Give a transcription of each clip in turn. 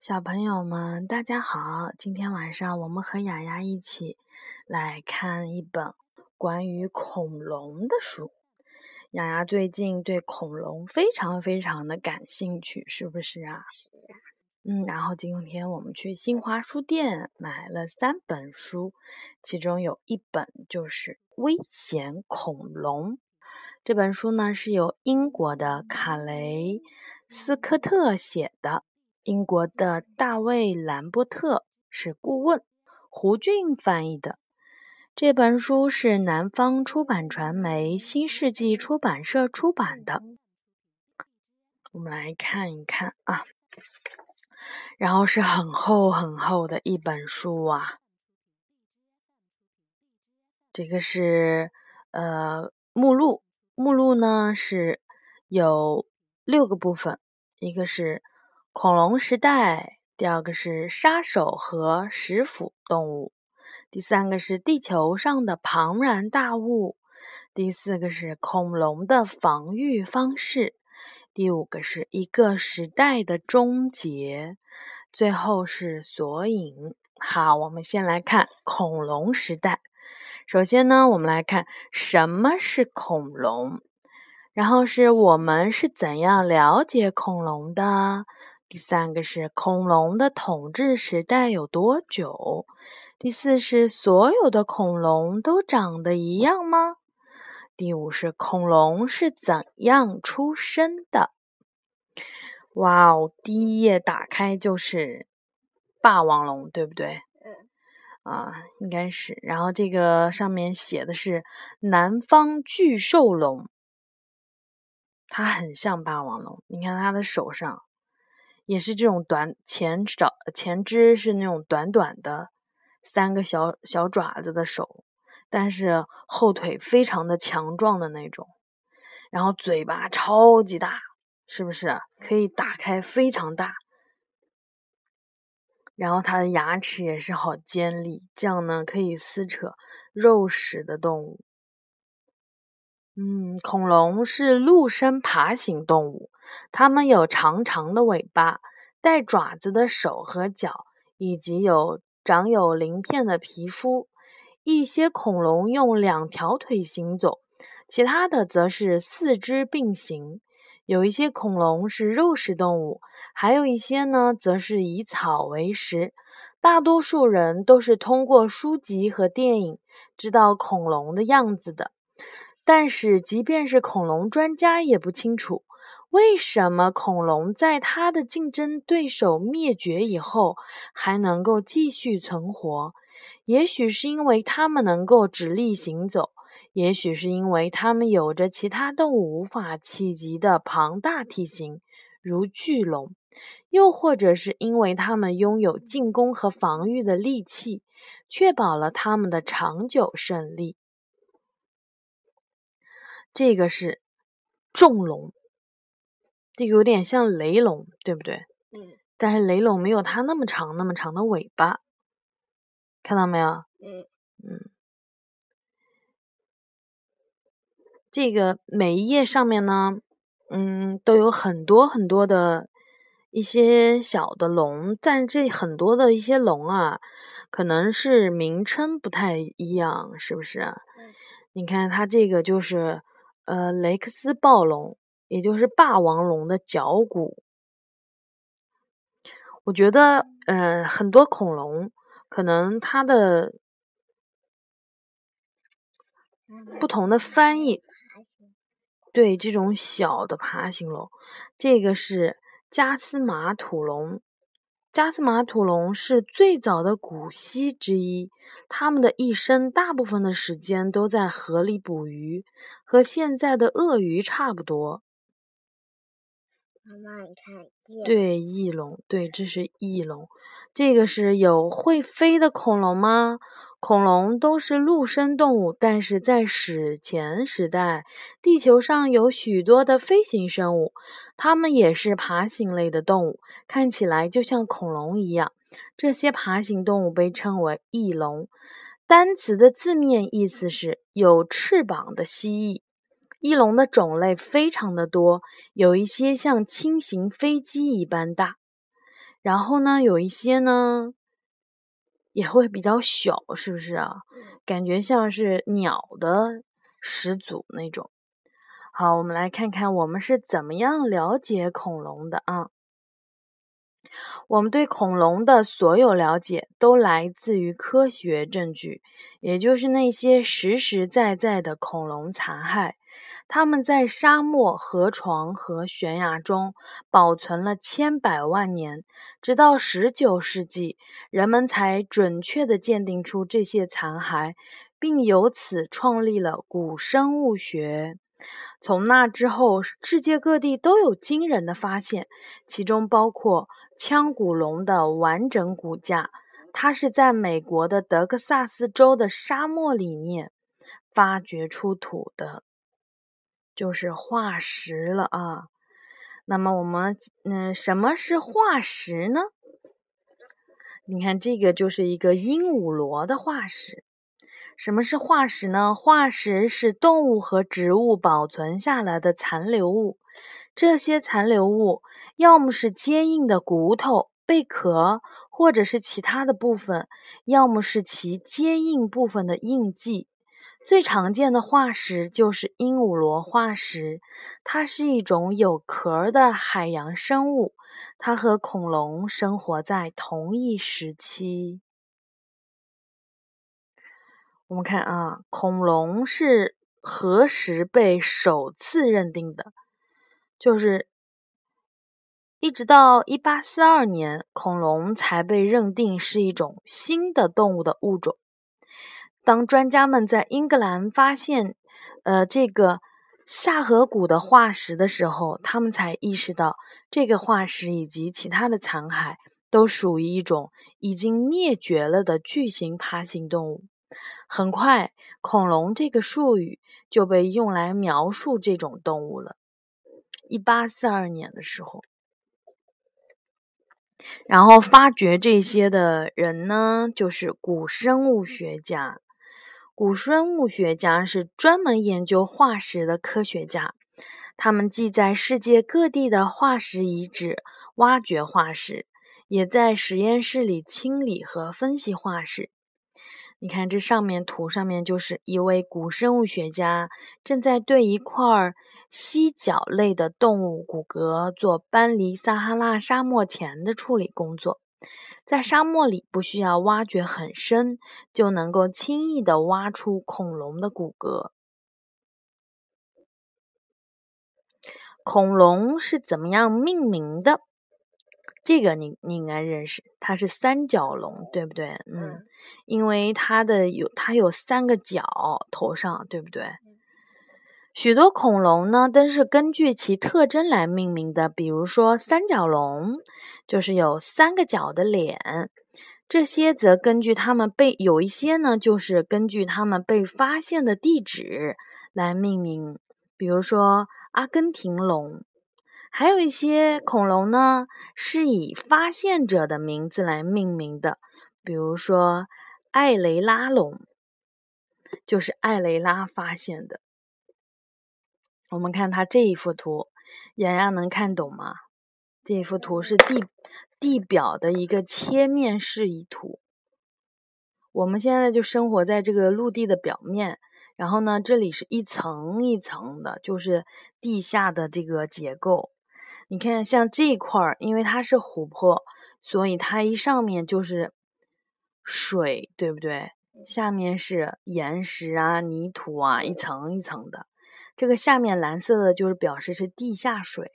小朋友们，大家好！今天晚上我们和雅雅一起来看一本关于恐龙的书。雅雅最近对恐龙非常非常的感兴趣，是不是啊？是啊。嗯，然后今天我们去新华书店买了三本书，其中有一本就是《危险恐龙》。这本书呢是由英国的卡雷斯科特写的。英国的大卫·兰伯特是顾问，胡俊翻译的。这本书是南方出版传媒新世纪出版社出版的。我们来看一看啊，然后是很厚很厚的一本书啊。这个是呃目录，目录呢是有六个部分，一个是。恐龙时代，第二个是杀手和食腐动物，第三个是地球上的庞然大物，第四个是恐龙的防御方式，第五个是一个时代的终结，最后是索引。好，我们先来看恐龙时代。首先呢，我们来看什么是恐龙，然后是我们是怎样了解恐龙的。第三个是恐龙的统治时代有多久？第四是所有的恐龙都长得一样吗？第五是恐龙是怎样出生的？哇哦，第一页打开就是霸王龙，对不对？嗯。啊，应该是。然后这个上面写的是南方巨兽龙，它很像霸王龙，你看它的手上。也是这种短前爪前肢是那种短短的三个小小爪子的手，但是后腿非常的强壮的那种，然后嘴巴超级大，是不是可以打开非常大？然后它的牙齿也是好尖利，这样呢可以撕扯肉食的动物。嗯，恐龙是陆生爬行动物。它们有长长的尾巴、带爪子的手和脚，以及有长有鳞片的皮肤。一些恐龙用两条腿行走，其他的则是四肢并行。有一些恐龙是肉食动物，还有一些呢，则是以草为食。大多数人都是通过书籍和电影知道恐龙的样子的，但是即便是恐龙专家也不清楚。为什么恐龙在它的竞争对手灭绝以后还能够继续存活？也许是因为它们能够直立行走，也许是因为它们有着其他动物无法企及的庞大体型，如巨龙；又或者是因为它们拥有进攻和防御的利器，确保了它们的长久胜利。这个是重龙。这个有点像雷龙，对不对？嗯。但是雷龙没有它那么长，那么长的尾巴，看到没有？嗯嗯。这个每一页上面呢，嗯，都有很多很多的一些小的龙，但这很多的一些龙啊，可能是名称不太一样，是不是？嗯。你看它这个就是呃雷克斯暴龙。也就是霸王龙的脚骨，我觉得，嗯，很多恐龙可能它的不同的翻译，对这种小的爬行龙，这个是加斯马土龙。加斯马土龙是最早的古蜥之一，它们的一生大部分的时间都在河里捕鱼，和现在的鳄鱼差不多。妈妈，你看，对，翼龙，对，这是翼龙。这个是有会飞的恐龙吗？恐龙都是陆生动物，但是在史前时代，地球上有许多的飞行生物，它们也是爬行类的动物，看起来就像恐龙一样。这些爬行动物被称为翼龙，单词的字面意思是有翅膀的蜥蜴。翼龙的种类非常的多，有一些像轻型飞机一般大。然后呢，有一些呢也会比较小，是不是啊？感觉像是鸟的始祖那种。好，我们来看看我们是怎么样了解恐龙的啊？我们对恐龙的所有了解都来自于科学证据，也就是那些实实在在的恐龙残骸。它们在沙漠、河床和悬崖中保存了千百万年，直到十九世纪，人们才准确地鉴定出这些残骸，并由此创立了古生物学。从那之后，世界各地都有惊人的发现，其中包括腔骨龙的完整骨架，它是在美国的德克萨斯州的沙漠里面发掘出土的。就是化石了啊，那么我们嗯，什么是化石呢？你看这个就是一个鹦鹉螺的化石。什么是化石呢？化石是动物和植物保存下来的残留物，这些残留物要么是坚硬的骨头、贝壳，或者是其他的部分，要么是其坚硬部分的印记。最常见的化石就是鹦鹉螺化石，它是一种有壳的海洋生物，它和恐龙生活在同一时期。我们看啊，恐龙是何时被首次认定的？就是一直到一八四二年，恐龙才被认定是一种新的动物的物种。当专家们在英格兰发现，呃，这个下颌骨的化石的时候，他们才意识到，这个化石以及其他的残骸都属于一种已经灭绝了的巨型爬行动物。很快，恐龙这个术语就被用来描述这种动物了。一八四二年的时候。然后发掘这些的人呢，就是古生物学家。古生物学家是专门研究化石的科学家，他们既在世界各地的化石遗址挖掘化石，也在实验室里清理和分析化石。你看，这上面图上面就是一位古生物学家正在对一块犀角类的动物骨骼做搬离撒哈拉沙漠前的处理工作。在沙漠里，不需要挖掘很深，就能够轻易的挖出恐龙的骨骼。恐龙是怎么样命名的？这个你你应该认识，它是三角龙，对不对？嗯，因为它的有它有三个角头上，对不对？许多恐龙呢都是根据其特征来命名的，比如说三角龙就是有三个角的脸，这些则根据它们被有一些呢就是根据它们被发现的地址来命名，比如说阿根廷龙。还有一些恐龙呢，是以发现者的名字来命名的，比如说艾雷拉龙，就是艾雷拉发现的。我们看它这一幅图，洋洋能看懂吗？这一幅图是地地表的一个切面示意图。我们现在就生活在这个陆地的表面，然后呢，这里是一层一层的，就是地下的这个结构。你看，像这块儿，因为它是湖泊，所以它一上面就是水，对不对？下面是岩石啊、泥土啊，一层一层的。这个下面蓝色的，就是表示是地下水。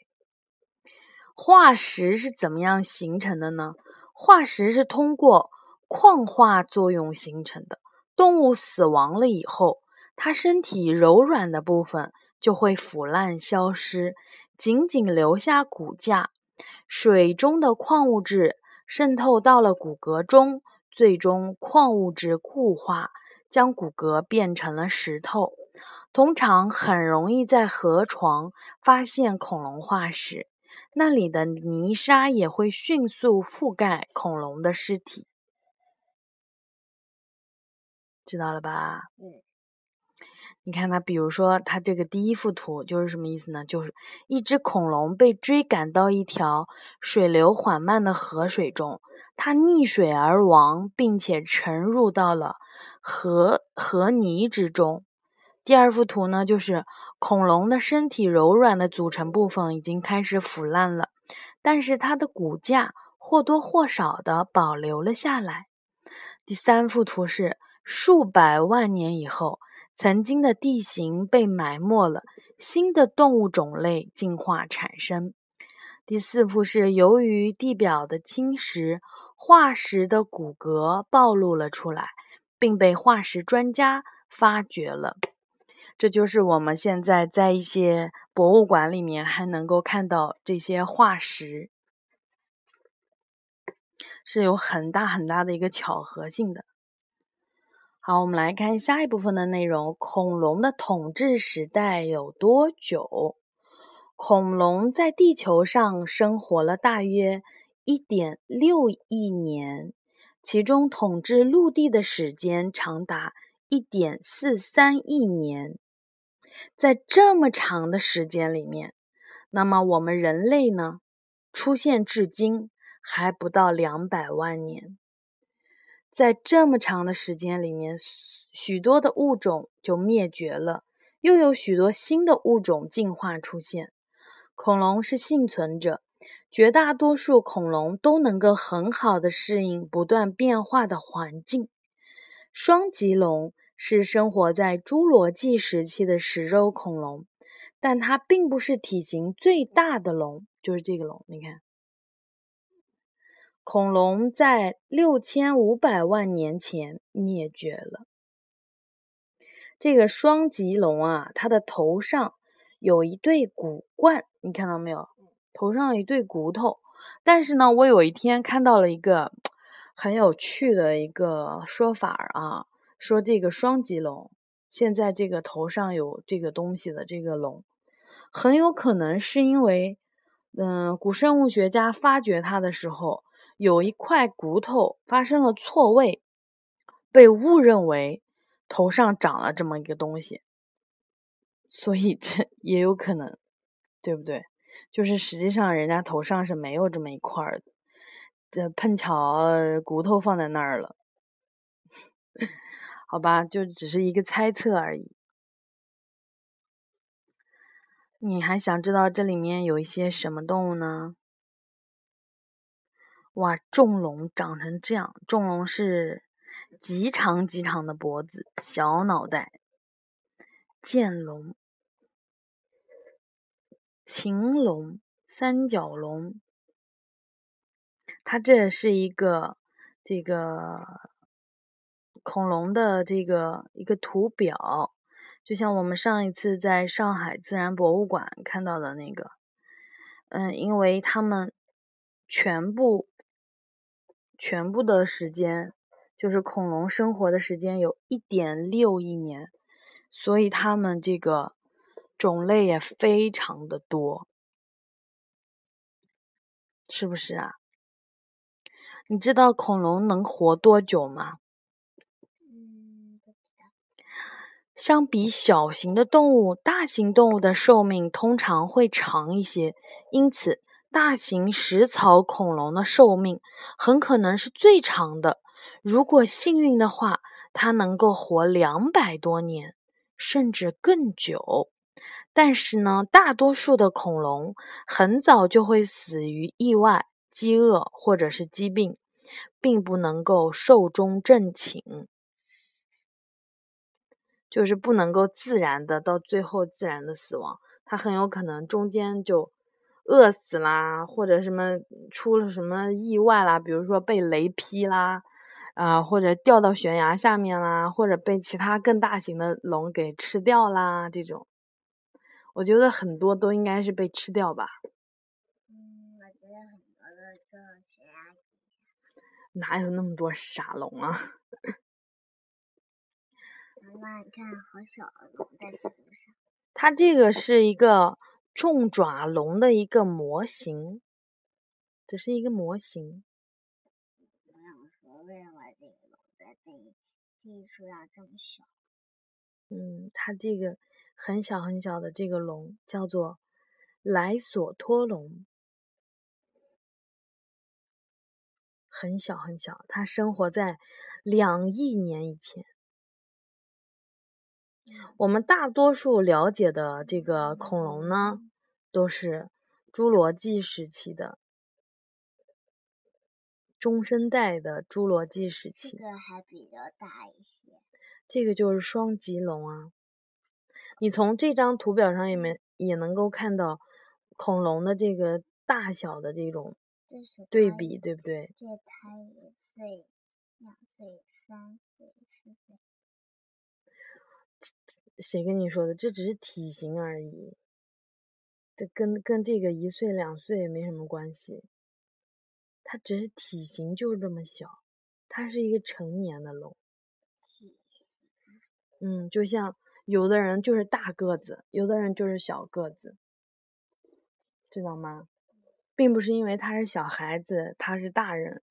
化石是怎么样形成的呢？化石是通过矿化作用形成的。动物死亡了以后，它身体柔软的部分就会腐烂消失。仅仅留下骨架，水中的矿物质渗透到了骨骼中，最终矿物质固化，将骨骼变成了石头。通常很容易在河床发现恐龙化石，那里的泥沙也会迅速覆盖恐龙的尸体。知道了吧？嗯。你看它，比如说它这个第一幅图就是什么意思呢？就是一只恐龙被追赶到一条水流缓慢的河水中，它溺水而亡，并且沉入到了河河泥之中。第二幅图呢，就是恐龙的身体柔软的组成部分已经开始腐烂了，但是它的骨架或多或少的保留了下来。第三幅图是数百万年以后。曾经的地形被埋没了，新的动物种类进化产生。第四幅是由于地表的侵蚀，化石的骨骼暴露了出来，并被化石专家发掘了。这就是我们现在在一些博物馆里面还能够看到这些化石，是有很大很大的一个巧合性的。好，我们来看下一部分的内容。恐龙的统治时代有多久？恐龙在地球上生活了大约一点六亿年，其中统治陆地的时间长达一点四三亿年。在这么长的时间里面，那么我们人类呢，出现至今还不到两百万年。在这么长的时间里面，许多的物种就灭绝了，又有许多新的物种进化出现。恐龙是幸存者，绝大多数恐龙都能够很好的适应不断变化的环境。双脊龙是生活在侏罗纪时期的食肉恐龙，但它并不是体型最大的龙，就是这个龙，你看。恐龙在六千五百万年前灭绝了。这个双脊龙啊，它的头上有一对骨冠，你看到没有？头上一对骨头。但是呢，我有一天看到了一个很有趣的一个说法啊，说这个双脊龙现在这个头上有这个东西的这个龙，很有可能是因为，嗯，古生物学家发掘它的时候。有一块骨头发生了错位，被误认为头上长了这么一个东西，所以这也有可能，对不对？就是实际上人家头上是没有这么一块的，这碰巧骨头放在那儿了，好吧，就只是一个猜测而已。你还想知道这里面有一些什么动物呢？哇，重龙长成这样！重龙是极长极长的脖子，小脑袋。剑龙、禽龙、三角龙，它这是一个这个恐龙的这个一个图表，就像我们上一次在上海自然博物馆看到的那个。嗯，因为他们全部。全部的时间就是恐龙生活的时间有一点六亿年，所以他们这个种类也非常的多，是不是啊？你知道恐龙能活多久吗？嗯，不知道。相比小型的动物，大型动物的寿命通常会长一些，因此。大型食草恐龙的寿命很可能是最长的。如果幸运的话，它能够活两百多年，甚至更久。但是呢，大多数的恐龙很早就会死于意外、饥饿或者是疾病，并不能够寿终正寝，就是不能够自然的到最后自然的死亡。它很有可能中间就。饿死啦，或者什么出了什么意外啦，比如说被雷劈啦，啊，或者掉到悬崖下面啦，或者被其他更大型的龙给吃掉啦，这种，我觉得很多都应该是被吃掉吧。嗯，我觉得很多悬崖。哪有那么多傻龙啊？妈妈，你看，好小啊龙在树上。它这个是一个。重爪龙的一个模型，只是一个模型。我想说，为什么这个龙在这这一树上这么小？嗯，它这个很小很小的这个龙叫做莱索托龙，很小很小，它生活在两亿年以前。我们大多数了解的这个恐龙呢，都是侏罗纪时期的。中生代的侏罗纪时期，这个还比较大一些。这个就是双脊龙啊。你从这张图表上也没也能够看到恐龙的这个大小的这种对比，对不对？这它一岁、两岁、三岁、四岁。谁跟你说的？这只是体型而已，这跟跟这个一岁两岁没什么关系。它只是体型就是这么小，它是一个成年的龙。嗯，就像有的人就是大个子，有的人就是小个子，知道吗？并不是因为他是小孩子，他是大人，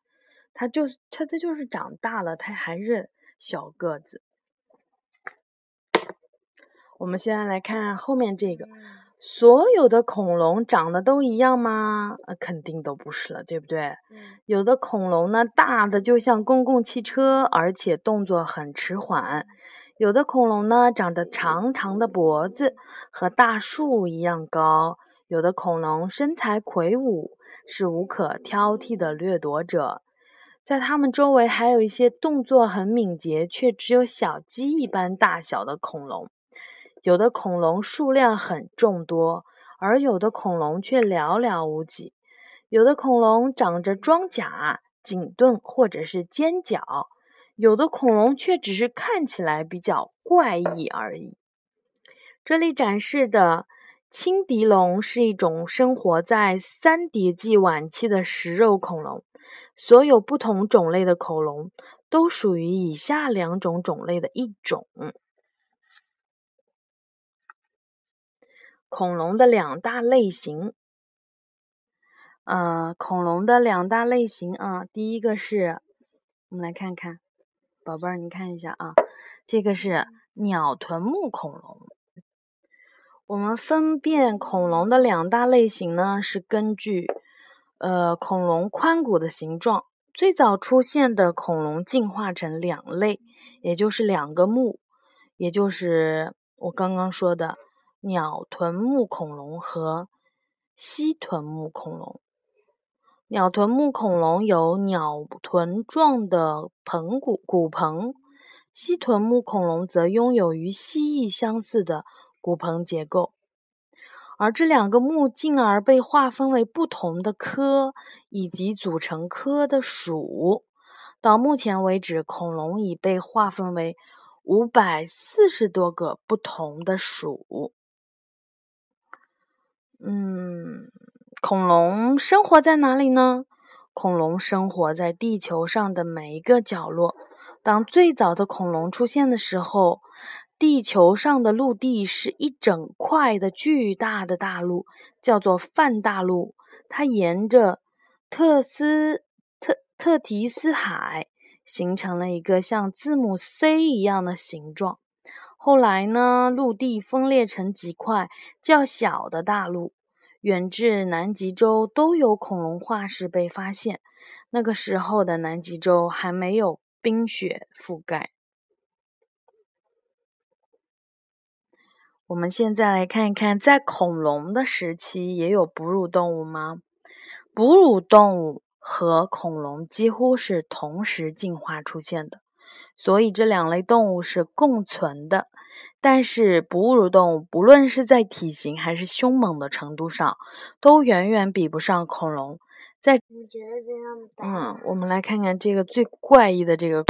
他就是他他就是长大了，他还是小个子。我们现在来看后面这个。所有的恐龙长得都一样吗？呃，肯定都不是了，对不对？有的恐龙呢，大的就像公共汽车，而且动作很迟缓；有的恐龙呢，长着长长的脖子，和大树一样高；有的恐龙身材魁梧，是无可挑剔的掠夺者。在它们周围还有一些动作很敏捷，却只有小鸡一般大小的恐龙。有的恐龙数量很众多，而有的恐龙却寥寥无几。有的恐龙长着装甲、颈盾或者是尖角，有的恐龙却只是看起来比较怪异而已。这里展示的青笛龙是一种生活在三叠纪晚期的食肉恐龙。所有不同种类的恐龙都属于以下两种种类的一种。恐龙的两大类型，呃，恐龙的两大类型啊，第一个是，我们来看看，宝贝儿，你看一下啊，这个是鸟臀目恐龙。我们分辨恐龙的两大类型呢，是根据呃恐龙髋骨的形状。最早出现的恐龙进化成两类，也就是两个目，也就是我刚刚说的。鸟臀目恐龙和蜥臀目恐龙。鸟臀目恐龙有鸟臀状的盆骨骨盆，蜥臀目恐龙则拥有与蜥蜴相似的骨盆结构。而这两个目进而被划分为不同的科，以及组成科的属。到目前为止，恐龙已被划分为五百四十多个不同的属。嗯，恐龙生活在哪里呢？恐龙生活在地球上的每一个角落。当最早的恐龙出现的时候，地球上的陆地是一整块的巨大的大陆，叫做泛大陆。它沿着特斯特特提斯海形成了一个像字母 C 一样的形状。后来呢，陆地分裂成几块较小的大陆，远至南极洲都有恐龙化石被发现。那个时候的南极洲还没有冰雪覆盖。我们现在来看一看，在恐龙的时期也有哺乳动物吗？哺乳动物和恐龙几乎是同时进化出现的。所以这两类动物是共存的，但是哺乳动物不论是在体型还是凶猛的程度上，都远远比不上恐龙。在你觉得这样？嗯，我们来看看这个最怪异的这个，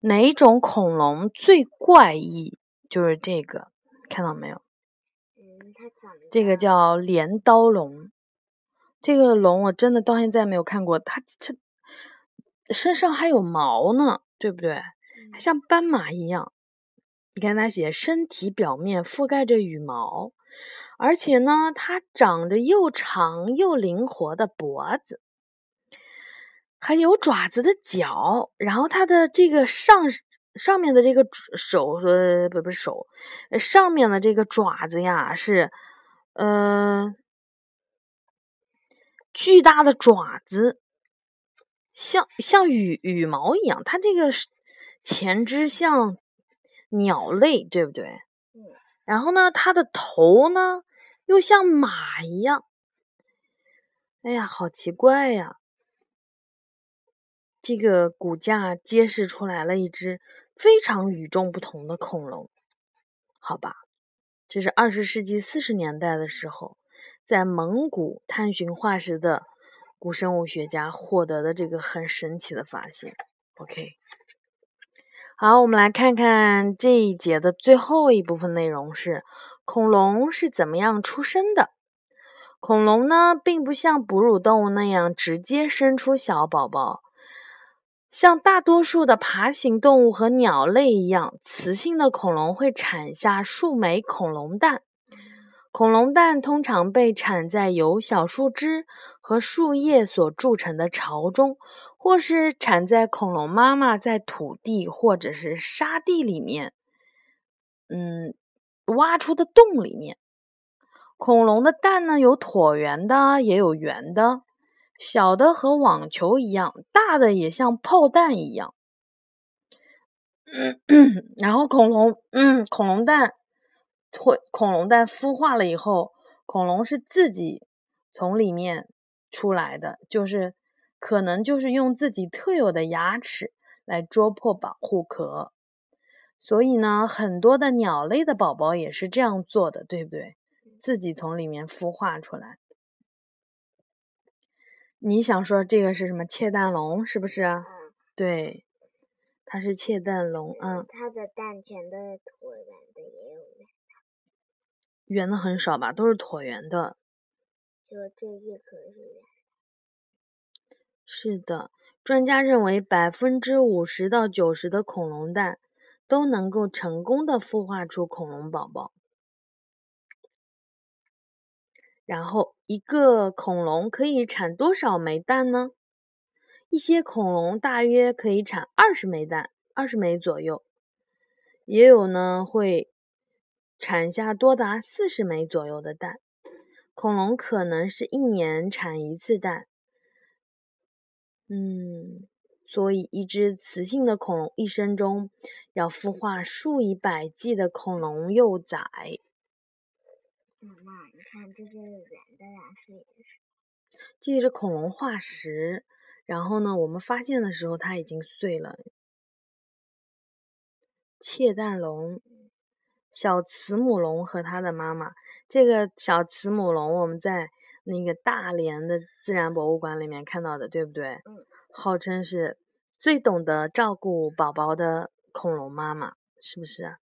哪种恐龙最怪异？就是这个，看到没有？嗯，它长这个叫镰刀龙。这个龙我真的到现在没有看过，它这身上还有毛呢。对不对？它像斑马一样，你看它写身体表面覆盖着羽毛，而且呢，它长着又长又灵活的脖子，还有爪子的脚，然后它的这个上上面的这个手呃不不是手，上面的这个爪子呀是呃巨大的爪子，像像羽羽毛一样，它这个前肢像鸟类，对不对？嗯。然后呢，它的头呢又像马一样。哎呀，好奇怪呀！这个骨架揭示出来了一只非常与众不同的恐龙，好吧？这是二十世纪四十年代的时候，在蒙古探寻化石的古生物学家获得的这个很神奇的发现。OK，好，我们来看看这一节的最后一部分内容是恐龙是怎么样出生的。恐龙呢，并不像哺乳动物那样直接生出小宝宝，像大多数的爬行动物和鸟类一样，雌性的恐龙会产下数枚恐龙蛋。恐龙蛋通常被产在由小树枝和树叶所筑成的巢中，或是产在恐龙妈妈在土地或者是沙地里面，嗯，挖出的洞里面。恐龙的蛋呢，有椭圆的，也有圆的，小的和网球一样，大的也像炮弹一样。然后恐龙，嗯，恐龙蛋会，恐龙蛋孵化了以后，恐龙是自己从里面出来的，就是可能就是用自己特有的牙齿来啄破保护壳。所以呢，很多的鸟类的宝宝也是这样做的，对不对？自己从里面孵化出来，你想说这个是什么？窃蛋龙是不是？嗯，对，它是窃蛋龙。嗯，它的蛋全都是椭圆的，也有圆的。圆的很少吧？都是椭圆的。就这一颗是圆。是的，专家认为百分之五十到九十的恐龙蛋都能够成功的孵化出恐龙宝宝。然后，一个恐龙可以产多少枚蛋呢？一些恐龙大约可以产二十枚蛋，二十枚左右。也有呢，会产下多达四十枚左右的蛋。恐龙可能是一年产一次蛋。嗯，所以一只雌性的恐龙一生中要孵化数以百计的恐龙幼崽。妈妈，你看，这就是圆的呀，是。这是恐龙化石，然后呢，我们发现的时候它已经碎了。窃蛋龙，小慈母龙和它的妈妈。这个小慈母龙，我们在那个大连的自然博物馆里面看到的，对不对？嗯。号称是最懂得照顾宝宝的恐龙妈妈，是不是？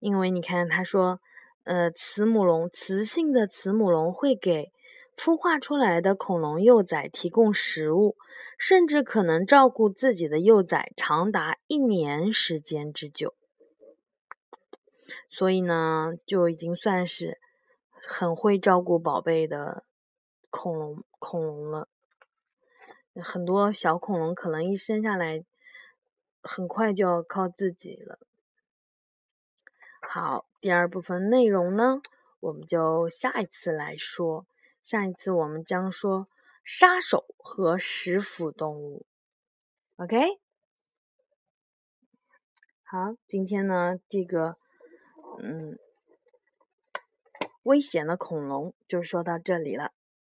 因为你看，他说。呃，慈母龙，雌性的慈母龙会给孵化出来的恐龙幼崽提供食物，甚至可能照顾自己的幼崽长达一年时间之久。所以呢，就已经算是很会照顾宝贝的恐龙恐龙了。很多小恐龙可能一生下来，很快就要靠自己了。好，第二部分内容呢，我们就下一次来说。下一次我们将说杀手和食腐动物。OK，好，今天呢，这个嗯，危险的恐龙就说到这里了。